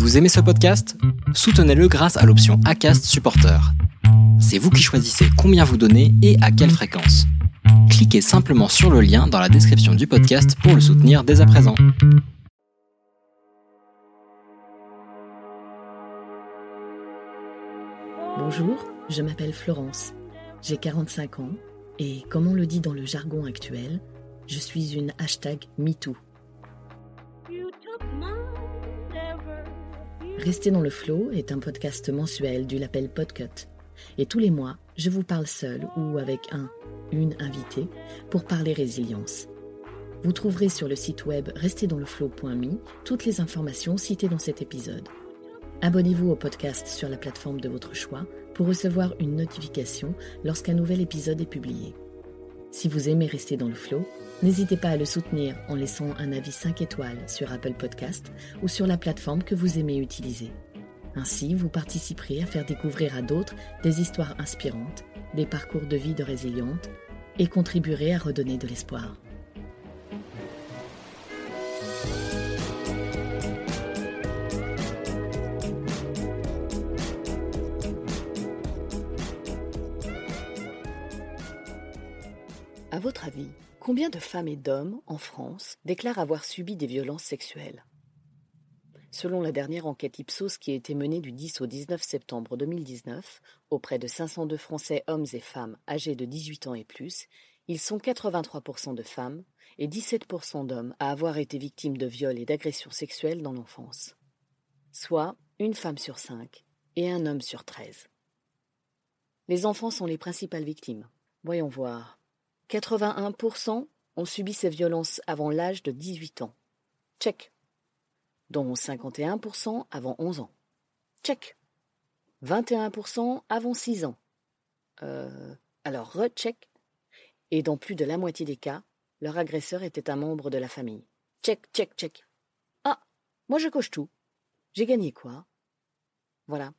Vous aimez ce podcast? Soutenez-le grâce à l'option ACAST Supporter. C'est vous qui choisissez combien vous donnez et à quelle fréquence. Cliquez simplement sur le lien dans la description du podcast pour le soutenir dès à présent. Bonjour, je m'appelle Florence. J'ai 45 ans et, comme on le dit dans le jargon actuel, je suis une hashtag MeToo. Rester dans le flow est un podcast mensuel du label Podcut. Et tous les mois, je vous parle seul ou avec un, une invitée pour parler résilience. Vous trouverez sur le site web restezdansleflow.me toutes les informations citées dans cet épisode. Abonnez-vous au podcast sur la plateforme de votre choix pour recevoir une notification lorsqu'un nouvel épisode est publié. Si vous aimez rester dans le flow, n'hésitez pas à le soutenir en laissant un avis 5 étoiles sur Apple Podcast ou sur la plateforme que vous aimez utiliser. Ainsi, vous participerez à faire découvrir à d'autres des histoires inspirantes, des parcours de vie de résilientes et contribuerez à redonner de l'espoir. À votre avis, combien de femmes et d'hommes en France déclarent avoir subi des violences sexuelles? Selon la dernière enquête Ipsos qui a été menée du 10 au 19 septembre 2019 auprès de 502 Français hommes et femmes âgés de 18 ans et plus, ils sont 83% de femmes et 17% d'hommes à avoir été victimes de viols et d'agressions sexuelles dans l'enfance. Soit une femme sur cinq et un homme sur treize. Les enfants sont les principales victimes. Voyons voir. 81% ont subi ces violences avant l'âge de 18 ans. Check. Dont 51% avant 11 ans. Check. 21% avant 6 ans. Euh, alors recheck. Et dans plus de la moitié des cas, leur agresseur était un membre de la famille. Check, check, check. Ah, moi je coche tout. J'ai gagné quoi? Voilà.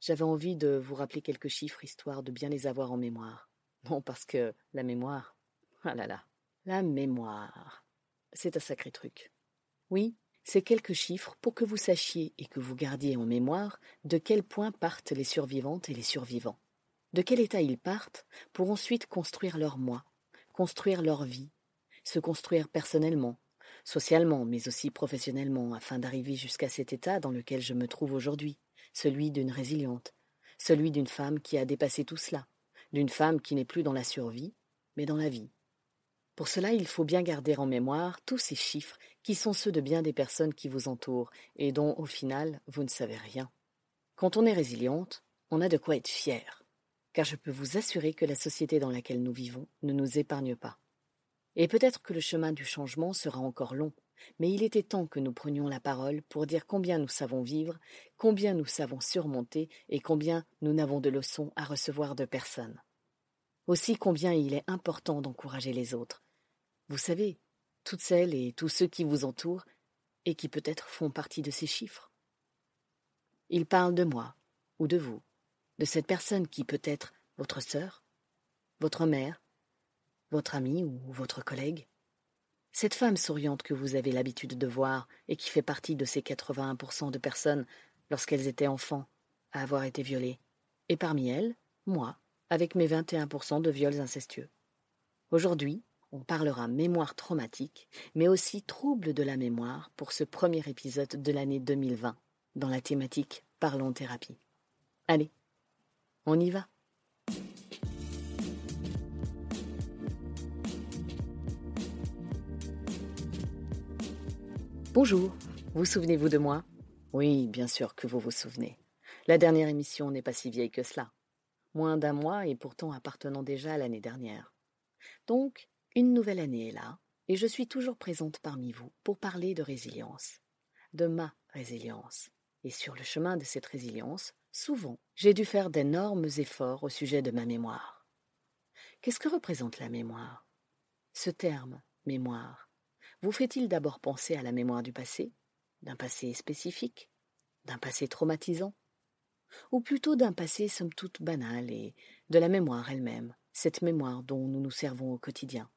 J'avais envie de vous rappeler quelques chiffres histoire de bien les avoir en mémoire. Non, parce que la mémoire. Ah là là. La mémoire. C'est un sacré truc. Oui, c'est quelques chiffres pour que vous sachiez et que vous gardiez en mémoire de quel point partent les survivantes et les survivants. De quel état ils partent pour ensuite construire leur moi, construire leur vie, se construire personnellement, socialement, mais aussi professionnellement, afin d'arriver jusqu'à cet état dans lequel je me trouve aujourd'hui, celui d'une résiliente, celui d'une femme qui a dépassé tout cela, d'une femme qui n'est plus dans la survie, mais dans la vie. Pour cela, il faut bien garder en mémoire tous ces chiffres qui sont ceux de bien des personnes qui vous entourent et dont, au final, vous ne savez rien. Quand on est résiliente, on a de quoi être fier, car je peux vous assurer que la société dans laquelle nous vivons ne nous épargne pas. Et peut-être que le chemin du changement sera encore long, mais il était temps que nous prenions la parole pour dire combien nous savons vivre, combien nous savons surmonter et combien nous n'avons de leçons à recevoir de personne. Aussi combien il est important d'encourager les autres. Vous savez, toutes celles et tous ceux qui vous entourent et qui peut-être font partie de ces chiffres. Ils parlent de moi ou de vous, de cette personne qui peut être votre sœur, votre mère, votre amie ou votre collègue. Cette femme souriante que vous avez l'habitude de voir et qui fait partie de ces 81% de personnes, lorsqu'elles étaient enfants, à avoir été violées. Et parmi elles, moi, avec mes 21% de viols incestueux. Aujourd'hui, on parlera mémoire traumatique, mais aussi trouble de la mémoire pour ce premier épisode de l'année 2020, dans la thématique Parlons thérapie. Allez, on y va. Bonjour, vous souvenez-vous de moi? Oui, bien sûr que vous vous souvenez. La dernière émission n'est pas si vieille que cela. Moins d'un mois et pourtant appartenant déjà à l'année dernière. Donc, une nouvelle année est là, et je suis toujours présente parmi vous pour parler de résilience. De ma résilience. Et sur le chemin de cette résilience, souvent, j'ai dû faire d'énormes efforts au sujet de ma mémoire. Qu'est-ce que représente la mémoire? Ce terme, mémoire, vous fait-il d'abord penser à la mémoire du passé, d'un passé spécifique, d'un passé traumatisant, ou plutôt d'un passé somme toute banal et de la mémoire elle-même, cette mémoire dont nous nous servons au quotidien?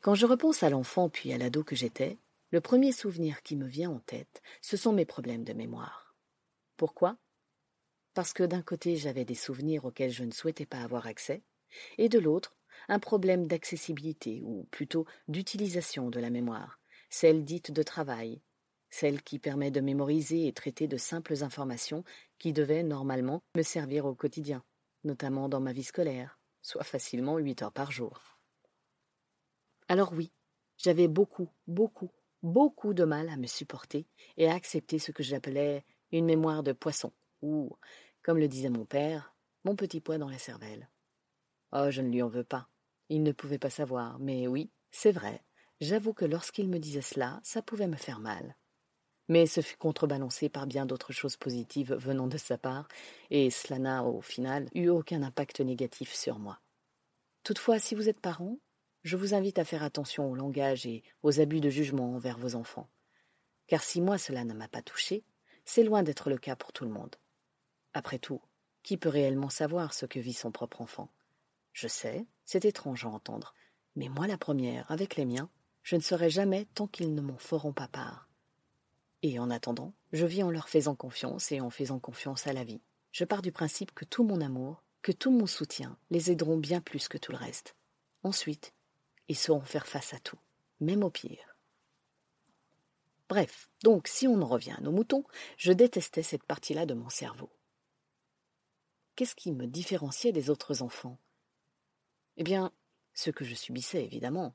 Quand je repense à l'enfant puis à l'ado que j'étais, Le premier souvenir qui me vient en tête, ce sont mes problèmes de mémoire. Pourquoi? Parce que d'un côté j'avais des souvenirs auxquels je ne souhaitais pas avoir accès, et de l'autre, un problème d'accessibilité, ou plutôt d'utilisation de la mémoire, celle dite de travail, celle qui permet de mémoriser et traiter de simples informations qui devaient normalement me servir au quotidien, notamment dans ma vie scolaire, soit facilement huit heures par jour. Alors oui, j'avais beaucoup, beaucoup, beaucoup de mal à me supporter et à accepter ce que j'appelais une mémoire de poisson, ou, comme le disait mon père, mon petit poids dans la cervelle. Oh, je ne lui en veux pas. Il ne pouvait pas savoir, mais oui, c'est vrai. J'avoue que lorsqu'il me disait cela, ça pouvait me faire mal. Mais ce fut contrebalancé par bien d'autres choses positives venant de sa part, et cela n'a, au final, eu aucun impact négatif sur moi. Toutefois, si vous êtes parent, je vous invite à faire attention au langage et aux abus de jugement envers vos enfants. Car si moi cela ne m'a pas touché, c'est loin d'être le cas pour tout le monde. Après tout, qui peut réellement savoir ce que vit son propre enfant? Je sais, c'est étrange à entendre, mais moi la première, avec les miens, je ne serai jamais tant qu'ils ne m'en feront pas part. Et en attendant, je vis en leur faisant confiance et en faisant confiance à la vie. Je pars du principe que tout mon amour, que tout mon soutien les aideront bien plus que tout le reste. Ensuite, ils sauront faire face à tout, même au pire. Bref, donc si on en revient à nos moutons, je détestais cette partie-là de mon cerveau. Qu'est-ce qui me différenciait des autres enfants? Eh bien, ce que je subissais, évidemment,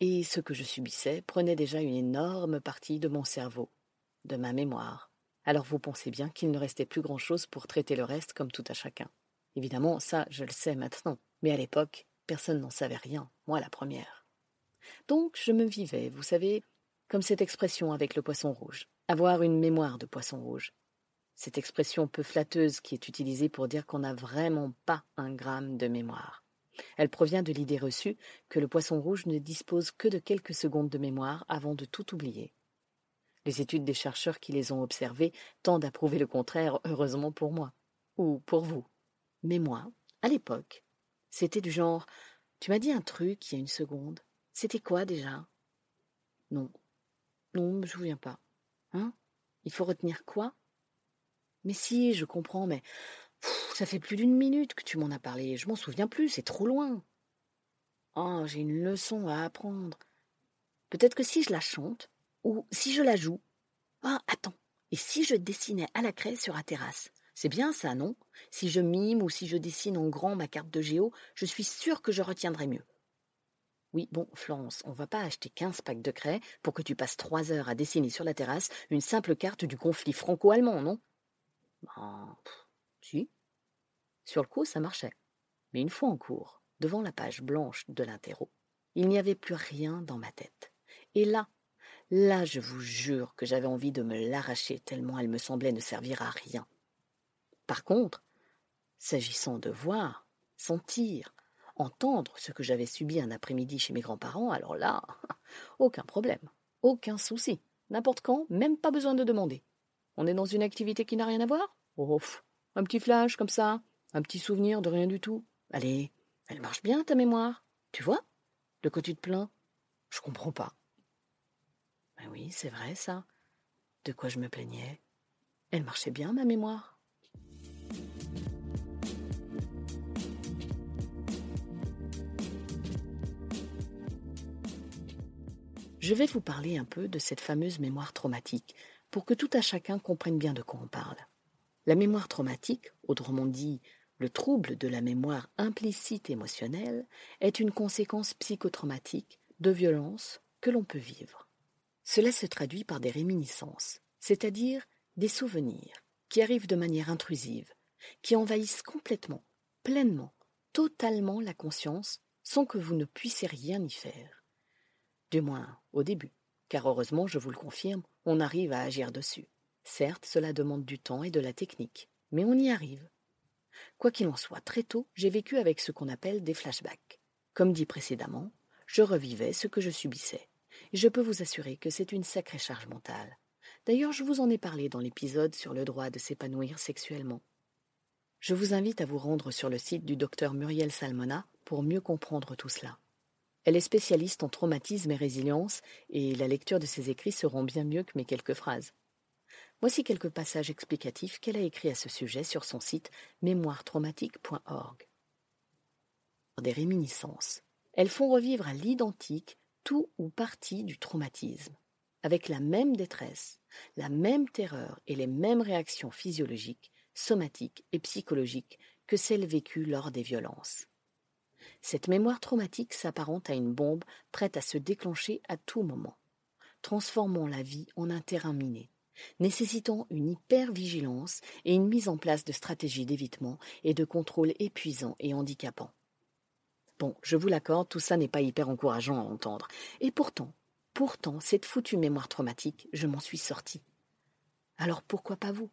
et ce que je subissais prenait déjà une énorme partie de mon cerveau, de ma mémoire. Alors vous pensez bien qu'il ne restait plus grand-chose pour traiter le reste comme tout à chacun. Évidemment, ça, je le sais maintenant, mais à l'époque, personne n'en savait rien, moi la première. Donc je me vivais, vous savez, comme cette expression avec le poisson rouge, avoir une mémoire de poisson rouge. Cette expression peu flatteuse qui est utilisée pour dire qu'on n'a vraiment pas un gramme de mémoire. Elle provient de l'idée reçue que le poisson rouge ne dispose que de quelques secondes de mémoire avant de tout oublier. Les études des chercheurs qui les ont observés tendent à prouver le contraire, heureusement pour moi, ou pour vous. Mais moi, à l'époque, c'était du genre Tu m'as dit un truc il y a une seconde. C'était quoi déjà? Non. Non, je me souviens pas. Hein? Il faut retenir quoi? Mais si, je comprends, mais ça fait plus d'une minute que tu m'en as parlé. Je m'en souviens plus, c'est trop loin. Oh, j'ai une leçon à apprendre. Peut-être que si je la chante, ou si je la joue. Ah, attends. Et si je dessinais à la craie sur la terrasse C'est bien ça, non? Si je mime ou si je dessine en grand ma carte de géo, je suis sûre que je retiendrai mieux. Oui, bon, Florence, on va pas acheter quinze packs de craie pour que tu passes trois heures à dessiner sur la terrasse une simple carte du conflit franco-allemand, non? Ben, si. Sur le coup, ça marchait. Mais une fois en cours, devant la page blanche de l'interro, il n'y avait plus rien dans ma tête. Et là, là, je vous jure que j'avais envie de me l'arracher tellement elle me semblait ne servir à rien. Par contre, s'agissant de voir, sentir, entendre ce que j'avais subi un après-midi chez mes grands-parents, alors là, aucun problème, aucun souci, n'importe quand, même pas besoin de demander. On est dans une activité qui n'a rien à voir? Oh, un petit flash comme ça, un petit souvenir de rien du tout. Allez, elle marche bien ta mémoire. Tu vois? De quoi tu te plains? Je comprends pas. Ben oui, c'est vrai ça. De quoi je me plaignais? Elle marchait bien ma mémoire. Je vais vous parler un peu de cette fameuse mémoire traumatique pour que tout à chacun comprenne bien de quoi on parle. La mémoire traumatique, autrement dit le trouble de la mémoire implicite émotionnelle, est une conséquence psychotraumatique de violence que l'on peut vivre. Cela se traduit par des réminiscences, c'est-à-dire des souvenirs qui arrivent de manière intrusive, qui envahissent complètement, pleinement, totalement la conscience sans que vous ne puissiez rien y faire. Du moins au début, car heureusement, je vous le confirme, on arrive à agir dessus. Certes, cela demande du temps et de la technique, mais on y arrive. Quoi qu'il en soit, très tôt, j'ai vécu avec ce qu'on appelle des flashbacks. Comme dit précédemment, je revivais ce que je subissais. Et je peux vous assurer que c'est une sacrée charge mentale. D'ailleurs, je vous en ai parlé dans l'épisode sur le droit de s'épanouir sexuellement. Je vous invite à vous rendre sur le site du docteur Muriel Salmona pour mieux comprendre tout cela. Elle est spécialiste en traumatisme et résilience, et la lecture de ses écrits se bien mieux que mes quelques phrases. Voici quelques passages explicatifs qu'elle a écrits à ce sujet sur son site mémoiretraumatique.org. Des réminiscences. Elles font revivre à l'identique tout ou partie du traumatisme, avec la même détresse, la même terreur et les mêmes réactions physiologiques, somatiques et psychologiques que celles vécues lors des violences. Cette mémoire traumatique s'apparente à une bombe prête à se déclencher à tout moment, transformant la vie en un terrain miné nécessitant une hypervigilance et une mise en place de stratégies d'évitement et de contrôle épuisants et handicapants. Bon, je vous l'accorde, tout ça n'est pas hyper encourageant à entendre. Et pourtant, pourtant, cette foutue mémoire traumatique, je m'en suis sortie. Alors pourquoi pas vous?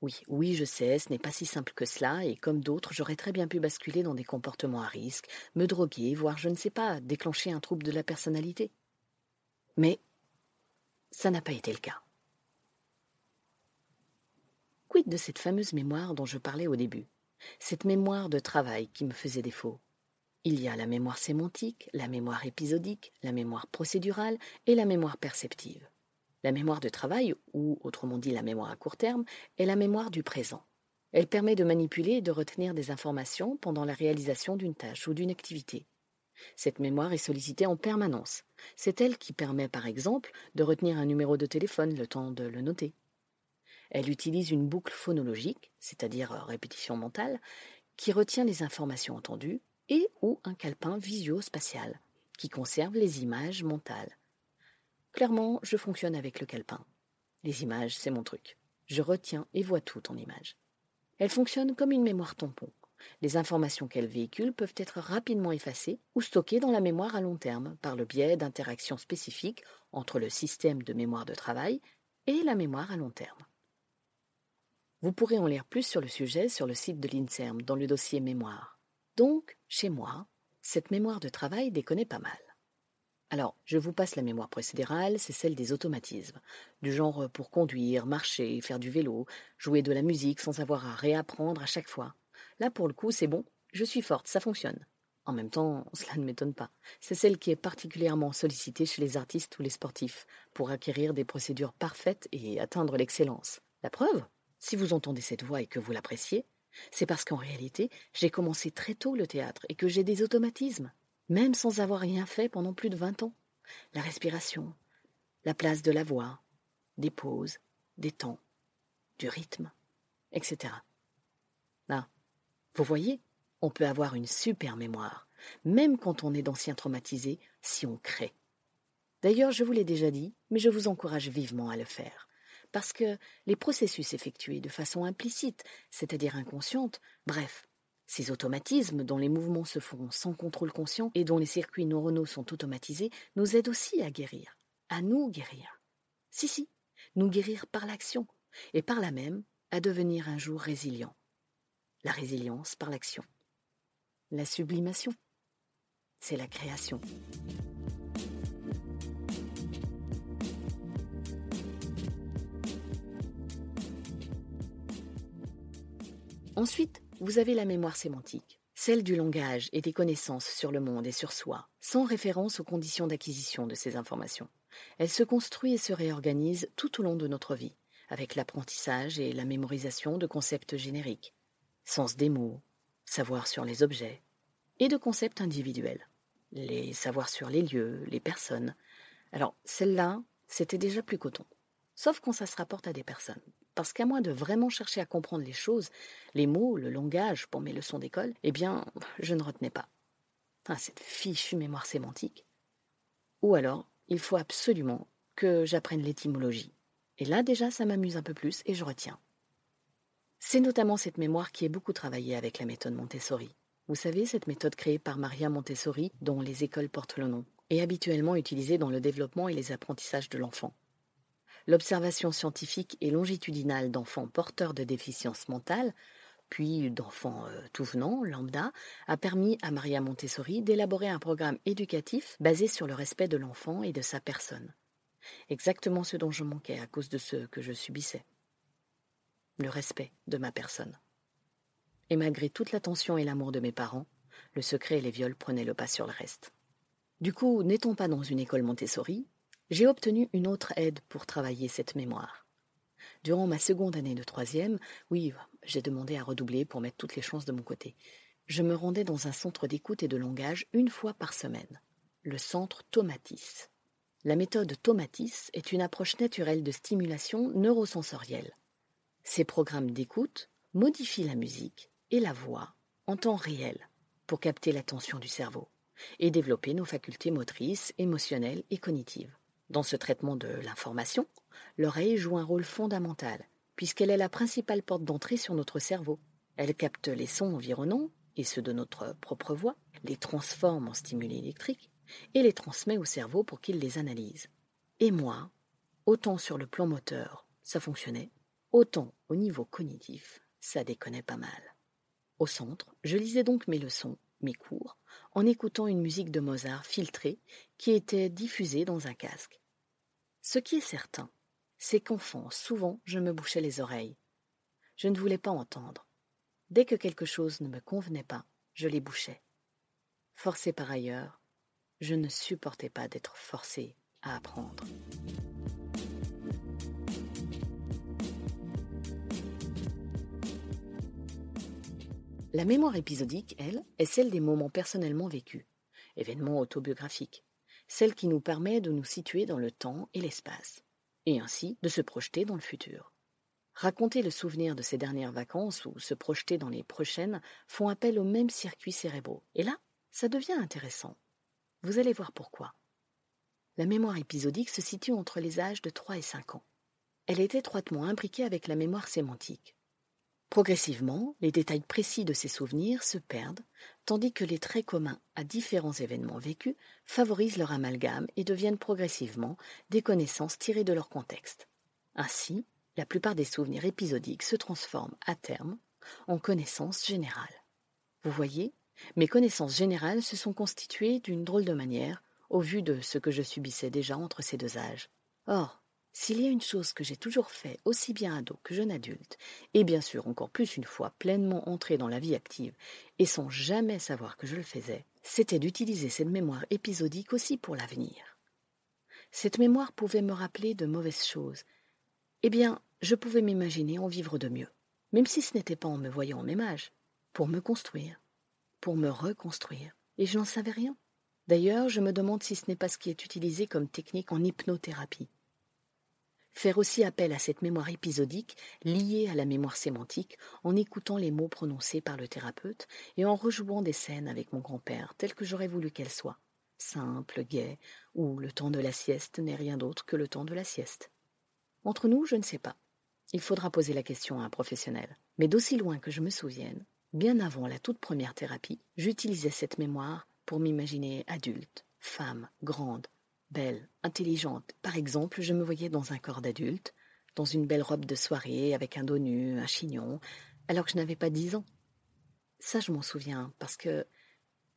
Oui, oui, je sais, ce n'est pas si simple que cela, et comme d'autres, j'aurais très bien pu basculer dans des comportements à risque, me droguer, voire, je ne sais pas, déclencher un trouble de la personnalité. Mais ça n'a pas été le cas. De cette fameuse mémoire dont je parlais au début? Cette mémoire de travail qui me faisait défaut. Il y a la mémoire sémantique, la mémoire épisodique, la mémoire procédurale et la mémoire perceptive. La mémoire de travail, ou autrement dit la mémoire à court terme, est la mémoire du présent. Elle permet de manipuler et de retenir des informations pendant la réalisation d'une tâche ou d'une activité. Cette mémoire est sollicitée en permanence. C'est elle qui permet, par exemple, de retenir un numéro de téléphone le temps de le noter. Elle utilise une boucle phonologique, c'est-à-dire euh, répétition mentale, qui retient les informations entendues, et ou un calepin visio-spatial, qui conserve les images mentales. Clairement, je fonctionne avec le calepin. Les images, c'est mon truc. Je retiens et vois tout en images. Elle fonctionne comme une mémoire tampon. Les informations qu'elle véhicule peuvent être rapidement effacées ou stockées dans la mémoire à long terme par le biais d'interactions spécifiques entre le système de mémoire de travail et la mémoire à long terme. Vous pourrez en lire plus sur le sujet sur le site de l'INSERM dans le dossier mémoire. Donc, chez moi, cette mémoire de travail déconne pas mal. Alors, je vous passe la mémoire procédérale, c'est celle des automatismes, du genre pour conduire, marcher, faire du vélo, jouer de la musique sans avoir à réapprendre à chaque fois. Là, pour le coup, c'est bon, je suis forte, ça fonctionne. En même temps, cela ne m'étonne pas. C'est celle qui est particulièrement sollicitée chez les artistes ou les sportifs, pour acquérir des procédures parfaites et atteindre l'excellence. La preuve? Si vous entendez cette voix et que vous l'appréciez, c'est parce qu'en réalité, j'ai commencé très tôt le théâtre et que j'ai des automatismes, même sans avoir rien fait pendant plus de vingt ans. La respiration, la place de la voix, des pauses, des temps, du rythme, etc. Ah, vous voyez, on peut avoir une super mémoire, même quand on est d'anciens traumatisés, si on crée. D'ailleurs, je vous l'ai déjà dit, mais je vous encourage vivement à le faire parce que les processus effectués de façon implicite, c'est-à-dire inconsciente, bref, ces automatismes dont les mouvements se font sans contrôle conscient et dont les circuits neuronaux sont automatisés, nous aident aussi à guérir, à nous guérir. Si, si, nous guérir par l'action, et par là même à devenir un jour résilient. La résilience par l'action. La sublimation, c'est la création. Ensuite, vous avez la mémoire sémantique, celle du langage et des connaissances sur le monde et sur soi, sans référence aux conditions d'acquisition de ces informations. Elle se construit et se réorganise tout au long de notre vie, avec l'apprentissage et la mémorisation de concepts génériques, sens des mots, savoir sur les objets, et de concepts individuels, les savoirs sur les lieux, les personnes. Alors, celle-là, c'était déjà plus coton, sauf quand ça se rapporte à des personnes. Parce qu'à moins de vraiment chercher à comprendre les choses, les mots, le langage pour mes leçons d'école, eh bien, je ne retenais pas. Ah, cette fichue mémoire sémantique. Ou alors, il faut absolument que j'apprenne l'étymologie. Et là, déjà, ça m'amuse un peu plus et je retiens. C'est notamment cette mémoire qui est beaucoup travaillée avec la méthode Montessori. Vous savez, cette méthode créée par Maria Montessori, dont les écoles portent le nom, est habituellement utilisée dans le développement et les apprentissages de l'enfant. L'observation scientifique et longitudinale d'enfants porteurs de déficience mentale, puis d'enfants euh, tout venant, lambda, a permis à Maria Montessori d'élaborer un programme éducatif basé sur le respect de l'enfant et de sa personne. Exactement ce dont je manquais à cause de ce que je subissais. Le respect de ma personne. Et malgré toute l'attention et l'amour de mes parents, le secret et les viols prenaient le pas sur le reste. Du coup, n'étant pas dans une école Montessori, j'ai obtenu une autre aide pour travailler cette mémoire. Durant ma seconde année de troisième, oui, j'ai demandé à redoubler pour mettre toutes les chances de mon côté. Je me rendais dans un centre d'écoute et de langage une fois par semaine, le centre Tomatis. La méthode Tomatis est une approche naturelle de stimulation neurosensorielle. Ces programmes d'écoute modifient la musique et la voix en temps réel pour capter l'attention du cerveau et développer nos facultés motrices, émotionnelles et cognitives. Dans ce traitement de l'information, l'oreille joue un rôle fondamental, puisqu'elle est la principale porte d'entrée sur notre cerveau. Elle capte les sons environnants, et ceux de notre propre voix, les transforme en stimuli électriques, et les transmet au cerveau pour qu'il les analyse. Et moi, autant sur le plan moteur, ça fonctionnait, autant au niveau cognitif, ça déconnait pas mal. Au centre, je lisais donc mes leçons, mes cours, en écoutant une musique de Mozart filtrée qui était diffusée dans un casque. Ce qui est certain, c'est qu'enfant, souvent, je me bouchais les oreilles. Je ne voulais pas entendre. Dès que quelque chose ne me convenait pas, je les bouchais. Forcé par ailleurs, je ne supportais pas d'être forcé à apprendre. La mémoire épisodique, elle, est celle des moments personnellement vécus, événements autobiographiques, celle qui nous permet de nous situer dans le temps et l'espace, et ainsi de se projeter dans le futur. Raconter le souvenir de ces dernières vacances ou se projeter dans les prochaines font appel aux mêmes circuits cérébraux. Et là, ça devient intéressant. Vous allez voir pourquoi. La mémoire épisodique se situe entre les âges de 3 et 5 ans. Elle est étroitement imbriquée avec la mémoire sémantique. Progressivement, les détails précis de ces souvenirs se perdent, tandis que les traits communs à différents événements vécus favorisent leur amalgame et deviennent progressivement des connaissances tirées de leur contexte. Ainsi, la plupart des souvenirs épisodiques se transforment à terme en connaissances générales. Vous voyez, mes connaissances générales se sont constituées d'une drôle de manière au vu de ce que je subissais déjà entre ces deux âges. Or, s'il y a une chose que j'ai toujours fait, aussi bien ado que jeune adulte, et bien sûr encore plus une fois pleinement entré dans la vie active, et sans jamais savoir que je le faisais, c'était d'utiliser cette mémoire épisodique aussi pour l'avenir. Cette mémoire pouvait me rappeler de mauvaises choses. Eh bien, je pouvais m'imaginer en vivre de mieux, même si ce n'était pas en me voyant en même âge, pour me construire, pour me reconstruire, et je n'en savais rien. D'ailleurs, je me demande si ce n'est pas ce qui est utilisé comme technique en hypnothérapie Faire aussi appel à cette mémoire épisodique liée à la mémoire sémantique en écoutant les mots prononcés par le thérapeute et en rejouant des scènes avec mon grand-père telles que j'aurais voulu qu'elles soient. Simple, gai, où le temps de la sieste n'est rien d'autre que le temps de la sieste. Entre nous, je ne sais pas. Il faudra poser la question à un professionnel. Mais d'aussi loin que je me souvienne, bien avant la toute première thérapie, j'utilisais cette mémoire pour m'imaginer adulte, femme, grande, belle, intelligente. Par exemple, je me voyais dans un corps d'adulte, dans une belle robe de soirée, avec un dos nu, un chignon, alors que je n'avais pas dix ans. Ça, je m'en souviens, parce que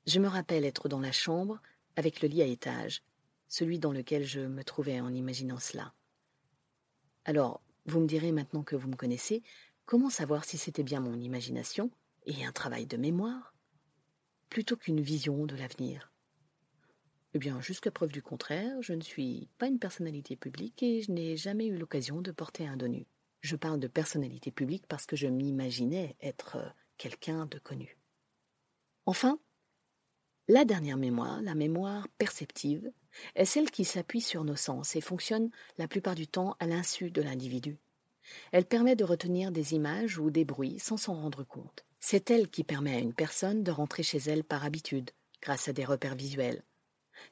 je me rappelle être dans la chambre, avec le lit à étage, celui dans lequel je me trouvais en imaginant cela. Alors, vous me direz maintenant que vous me connaissez, comment savoir si c'était bien mon imagination et un travail de mémoire, plutôt qu'une vision de l'avenir? Eh bien, jusqu'à preuve du contraire, je ne suis pas une personnalité publique et je n'ai jamais eu l'occasion de porter un dos nu. Je parle de personnalité publique parce que je m'imaginais être euh, quelqu'un de connu. Enfin, la dernière mémoire, la mémoire perceptive, est celle qui s'appuie sur nos sens et fonctionne la plupart du temps à l'insu de l'individu. Elle permet de retenir des images ou des bruits sans s'en rendre compte. C'est elle qui permet à une personne de rentrer chez elle par habitude, grâce à des repères visuels,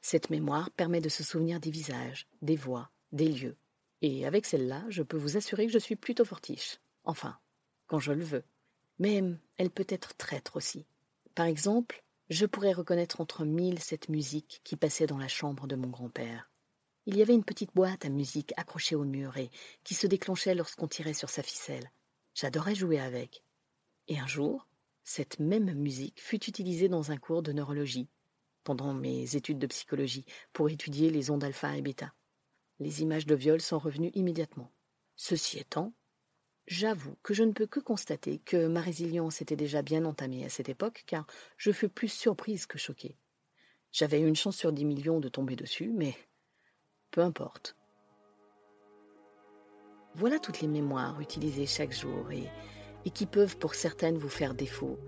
cette mémoire permet de se souvenir des visages, des voix, des lieux. Et avec celle-là, je peux vous assurer que je suis plutôt fortiche. Enfin, quand je le veux. Mais elle peut être traître aussi. Par exemple, je pourrais reconnaître entre mille cette musique qui passait dans la chambre de mon grand-père. Il y avait une petite boîte à musique accrochée au mur et qui se déclenchait lorsqu'on tirait sur sa ficelle. J'adorais jouer avec. Et un jour, cette même musique fut utilisée dans un cours de neurologie pendant mes études de psychologie pour étudier les ondes alpha et bêta. Les images de viol sont revenues immédiatement. Ceci étant, j'avoue que je ne peux que constater que ma résilience était déjà bien entamée à cette époque, car je fus plus surprise que choquée. J'avais une chance sur 10 millions de tomber dessus, mais peu importe. Voilà toutes les mémoires utilisées chaque jour et, et qui peuvent pour certaines vous faire défaut.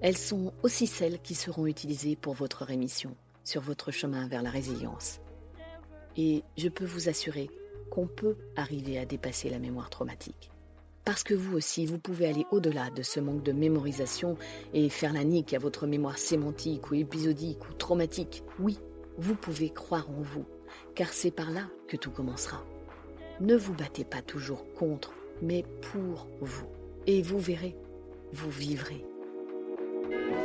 Elles sont aussi celles qui seront utilisées pour votre rémission, sur votre chemin vers la résilience. Et je peux vous assurer qu'on peut arriver à dépasser la mémoire traumatique. Parce que vous aussi, vous pouvez aller au-delà de ce manque de mémorisation et faire la nique à votre mémoire sémantique ou épisodique ou traumatique. Oui, vous pouvez croire en vous, car c'est par là que tout commencera. Ne vous battez pas toujours contre, mais pour vous. Et vous verrez, vous vivrez. Thank you.